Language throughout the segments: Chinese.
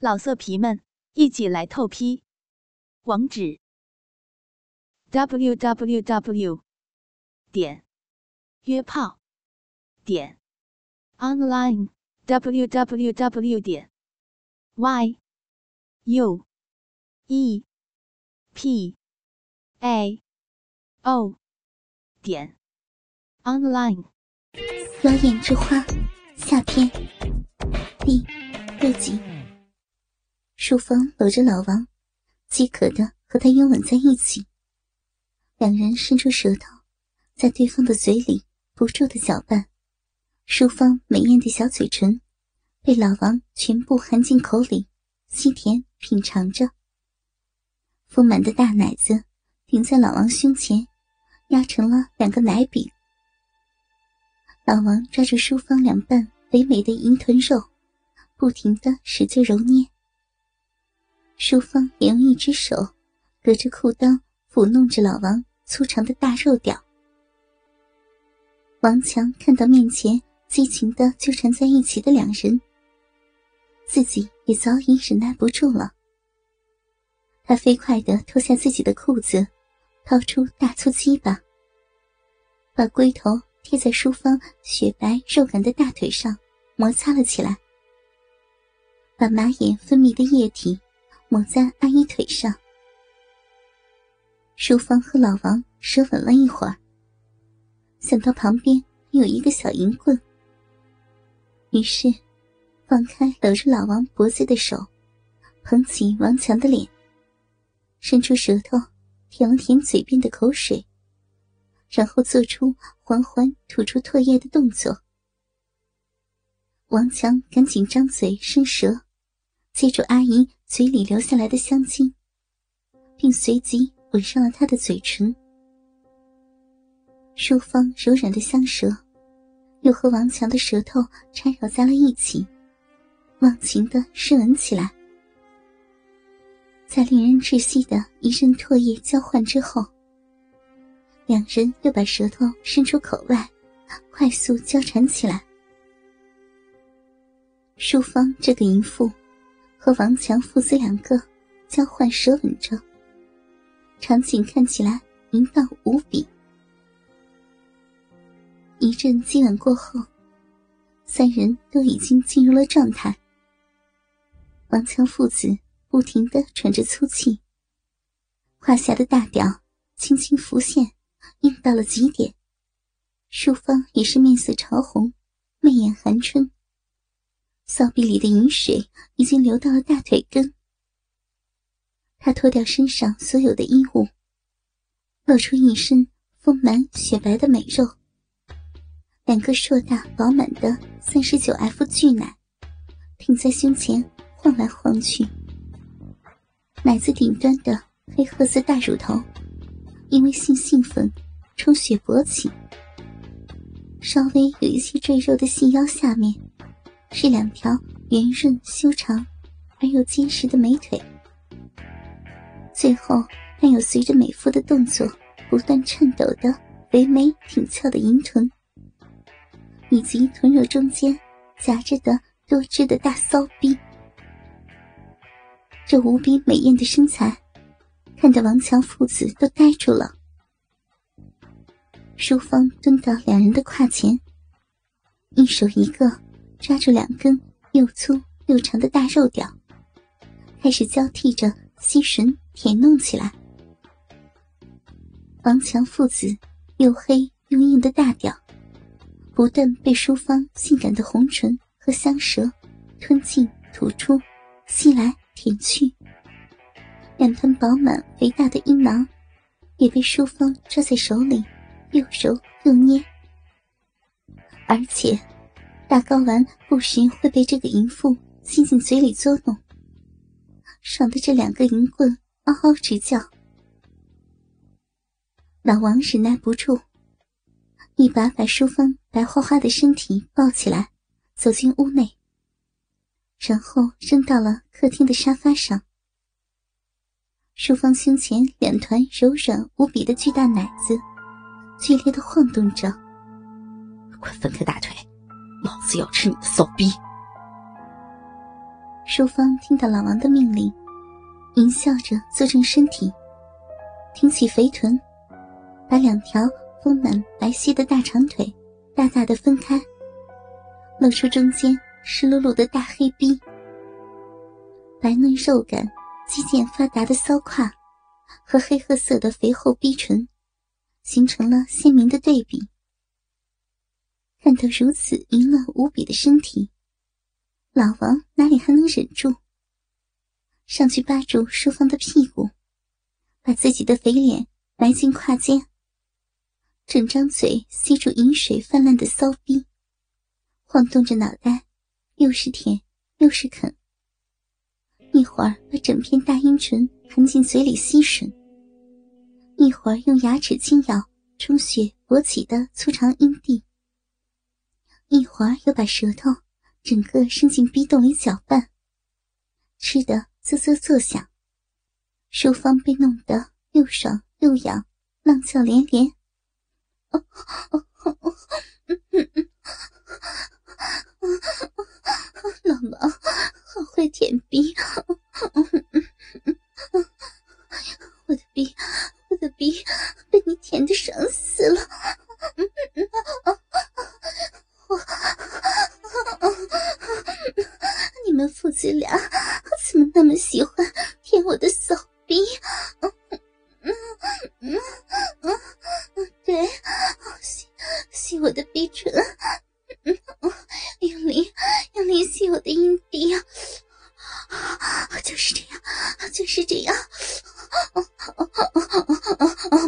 老色皮们，一起来透批！网址：w w w 点约炮点 online w w w 点 y u e p a o 点 online。妖艳之花下篇第六集。淑芳搂着老王，饥渴的和他拥吻在一起。两人伸出舌头，在对方的嘴里不住的搅拌。淑芳美艳的小嘴唇被老王全部含进口里，吸甜品尝着。丰满的大奶子顶在老王胸前，压成了两个奶饼。老王抓住淑芳两瓣肥美的银臀肉，不停的使劲揉捏。淑芳也用一只手隔着裤裆抚弄着老王粗长的大肉屌。王强看到面前激情的纠缠在一起的两人，自己也早已忍耐不住了。他飞快的脱下自己的裤子，掏出大粗鸡巴，把龟头贴在淑芳雪白肉感的大腿上摩擦了起来，把马眼分泌的液体。抹在阿姨腿上，淑芳和老王舌吻了一会儿，想到旁边有一个小银棍，于是放开搂着老王脖子的手，捧起王强的脸，伸出舌头舔了舔嘴边的口水，然后做出缓缓吐出唾液的动作。王强赶紧张嘴伸舌，接住阿姨。嘴里流下来的香精，并随即吻上了他的嘴唇。淑芳柔软的香舌，又和王强的舌头缠绕在了一起，忘情的湿吻起来。在令人窒息的一阵唾液交换之后，两人又把舌头伸出口外，快速交缠起来。淑芳这个淫妇。和王强父子两个交换舌吻着，场景看起来淫荡无比。一阵激吻过后，三人都已经进入了状态。王强父子不停的喘着粗气，胯下的大屌轻轻浮现，硬到了极点。淑芳也是面色潮红，媚眼含春。骚逼里的饮水已经流到了大腿根。他脱掉身上所有的衣物，露出一身丰满雪白的美肉，两个硕大饱满的三十九 F 巨奶挺在胸前晃来晃去，奶子顶端的黑褐色大乳头因为性兴奋充血勃起，稍微有一些赘肉的细腰下面。是两条圆润修长而又结实的美腿，最后还有随着美妇的动作不断颤抖的肥美挺翘的银臀，以及臀肉中间夹着的多汁的大骚逼。这无比美艳的身材，看得王强父子都呆住了。淑芳蹲到两人的胯前，一手一个。抓住两根又粗又长的大肉屌，开始交替着吸吮舔弄起来。王强父子又黑又硬的大屌，不断被淑芳性感的红唇和香舌吞进吐出，吸来舔去。两团饱满肥大的阴囊也被淑芳抓在手里，又揉又捏，而且。大睾丸不时会被这个淫妇吸进嘴里作弄，爽的这两个淫棍嗷嗷直叫。老王忍耐不住，一把把淑芳白花花的身体抱起来，走进屋内，然后扔到了客厅的沙发上。淑芳胸前两团柔软无比的巨大奶子，剧烈的晃动着。快分开大腿！老子要吃你的骚逼！淑芳听到老王的命令，淫笑着坐正身体，挺起肥臀，把两条丰满白皙的大长腿大大的分开，露出中间湿漉漉的大黑逼，白嫩肉感、肌腱发达的骚胯和黑褐色的肥厚逼唇，形成了鲜明的对比。看到如此淫乱无比的身体。老王哪里还能忍住？上去扒住淑芳的屁股，把自己的肥脸埋进胯间，整张嘴吸住饮水泛滥的骚逼，晃动着脑袋，又是舔又是啃。一会儿把整片大阴唇含进嘴里吸吮，一会儿用牙齿轻咬充血勃起的粗长阴蒂，一会儿又把舌头。整个伸进逼洞里搅拌，吃得啧啧作响。淑芳被弄得又爽又痒，浪叫连连。老毛好会舔逼，我的逼，我的逼被你舔的爽死了。吸我的阴蒂啊！就是这样，就是这样，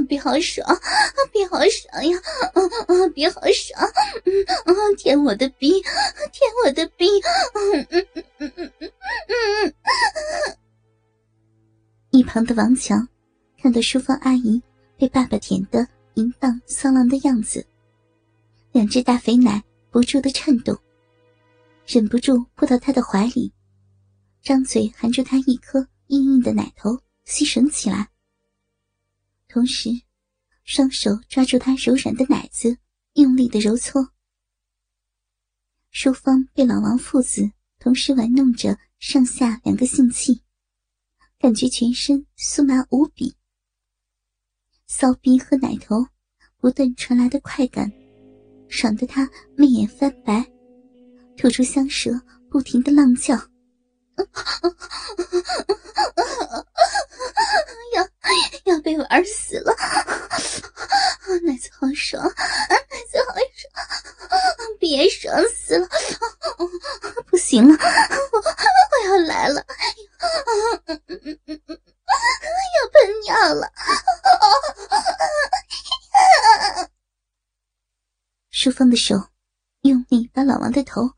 别好爽，别好爽呀！别好爽，嗯舔我的逼，舔我的逼，嗯嗯嗯嗯嗯嗯嗯。一旁的王强看到淑芳阿姨被爸爸舔得淫荡骚浪的样子，两只大肥奶不住的颤动，忍不住扑到他的怀里。张嘴含住他一颗硬硬的奶头，吸吮起来，同时双手抓住他柔软的奶子，用力的揉搓。淑芳被老王父子同时玩弄着上下两个性器，感觉全身酥麻无比，骚逼和奶头不断传来的快感，爽得他媚眼翻白，吐出香舌，不停的浪叫。要要被玩死了！奶子好爽，奶子好爽，别爽死了！不行了，我要来了！要喷尿了！淑芳的手用力把老王的头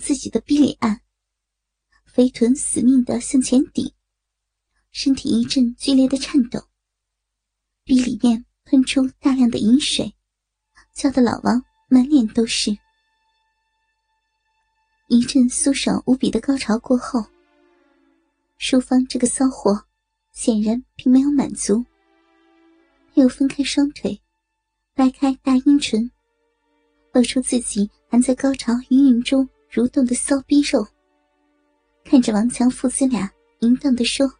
自己的逼里按。肥臀死命的向前顶，身体一阵剧烈的颤抖，鼻里面喷出大量的饮水，叫得老王满脸都是。一阵酥爽无比的高潮过后，淑芳这个骚货显然并没有满足，又分开双腿，掰开大阴唇，露出自己还在高潮余韵中蠕动的骚逼肉。看着王强父子俩淫荡的说：“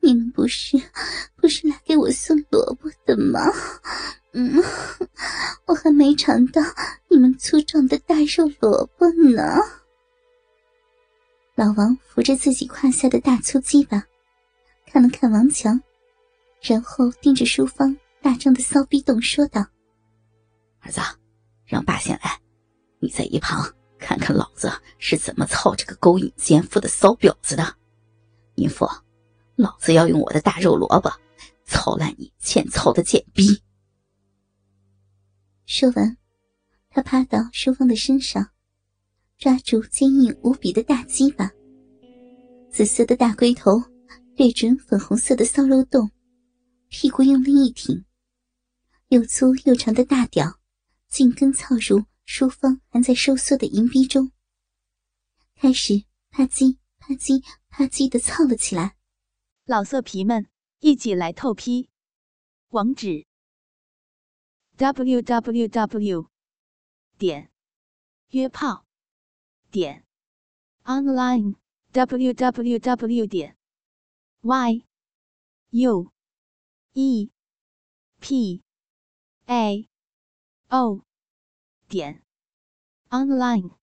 你们不是不是来给我送萝卜的吗？嗯，我还没尝到你们粗壮的大肉萝卜呢。”老王扶着自己胯下的大粗鸡巴，看了看王强，然后盯着淑芳大张的骚逼洞说道：“儿子，让爸先来，你在一旁。”看看老子是怎么操这个勾引奸夫的骚婊子的，淫妇，老子要用我的大肉萝卜操烂你欠操的贱逼！说完，他趴到淑芳的身上，抓住坚硬无比的大鸡巴，紫色的大龟头对准粉红色的骚肉洞，屁股用力一挺，又粗又长的大屌紧跟操入。淑芳还在收缩的银逼中，开始啪叽啪叽啪叽的操了起来。老色皮们，一起来透批！网址：w w w. 点约炮点 online www 点 y u e p a o 点 online。